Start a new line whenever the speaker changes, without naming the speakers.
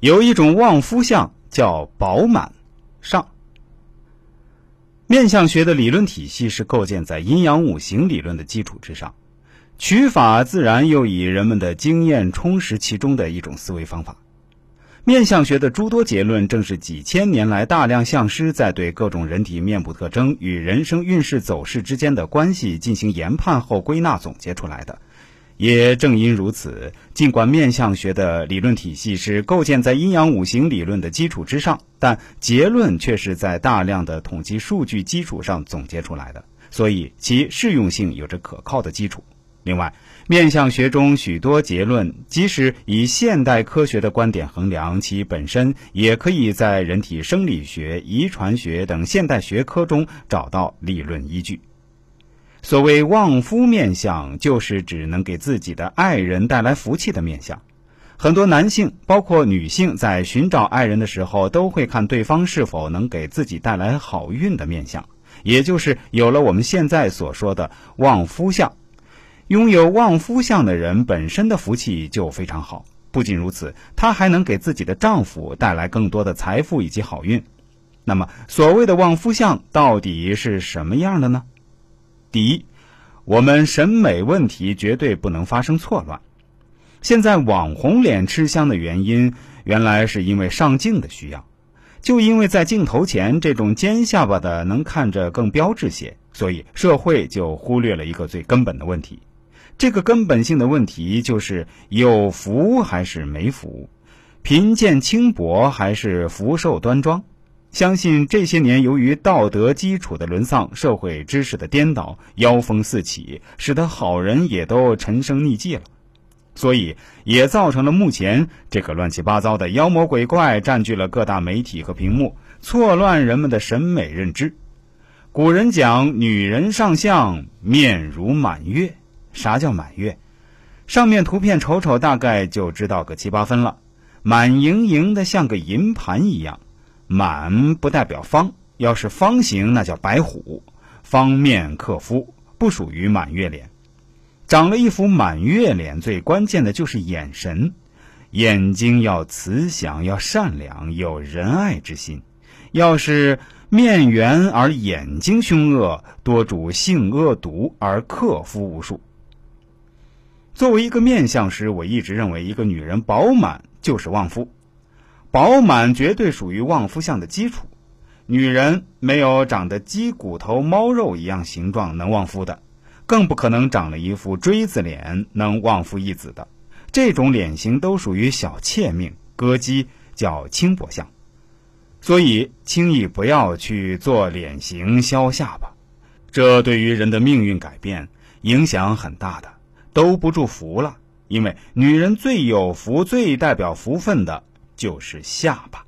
有一种旺夫相叫饱满。上面相学的理论体系是构建在阴阳五行理论的基础之上，取法自然又以人们的经验充实其中的一种思维方法。面相学的诸多结论，正是几千年来大量相师在对各种人体面部特征与人生运势走势之间的关系进行研判后归纳总结出来的。也正因如此，尽管面相学的理论体系是构建在阴阳五行理论的基础之上，但结论却是在大量的统计数据基础上总结出来的，所以其适用性有着可靠的基础。另外，面相学中许多结论，即使以现代科学的观点衡量，其本身也可以在人体生理学、遗传学等现代学科中找到理论依据。所谓旺夫面相，就是指能给自己的爱人带来福气的面相。很多男性，包括女性，在寻找爱人的时候，都会看对方是否能给自己带来好运的面相，也就是有了我们现在所说的旺夫相。拥有旺夫相的人，本身的福气就非常好。不仅如此，她还能给自己的丈夫带来更多的财富以及好运。那么，所谓的旺夫相到底是什么样的呢？第一，我们审美问题绝对不能发生错乱。现在网红脸吃香的原因，原来是因为上镜的需要。就因为在镜头前，这种尖下巴的能看着更标致些，所以社会就忽略了一个最根本的问题。这个根本性的问题就是有福还是没福，贫贱轻薄还是福寿端庄。相信这些年，由于道德基础的沦丧、社会知识的颠倒，妖风四起，使得好人也都沉生匿迹了，所以也造成了目前这个乱七八糟的妖魔鬼怪占据了各大媒体和屏幕，错乱人们的审美认知。古人讲：“女人上相，面如满月。”啥叫满月？上面图片瞅瞅，大概就知道个七八分了。满盈盈的，像个银盘一样。满不代表方，要是方形那叫白虎，方面克夫，不属于满月脸。长了一副满月脸，最关键的就是眼神，眼睛要慈祥，要善良，有仁爱之心。要是面圆而眼睛凶恶，多主性恶毒而克夫无数。作为一个面相师，我一直认为，一个女人饱满就是旺夫。饱满绝对属于旺夫相的基础。女人没有长得鸡骨头猫肉一样形状能旺夫的，更不可能长了一副锥子脸能旺夫一子的。这种脸型都属于小妾命，歌姬叫轻薄相。所以轻易不要去做脸型削下巴，这对于人的命运改变影响很大的，兜不住福了。因为女人最有福、最代表福分的。就是下巴。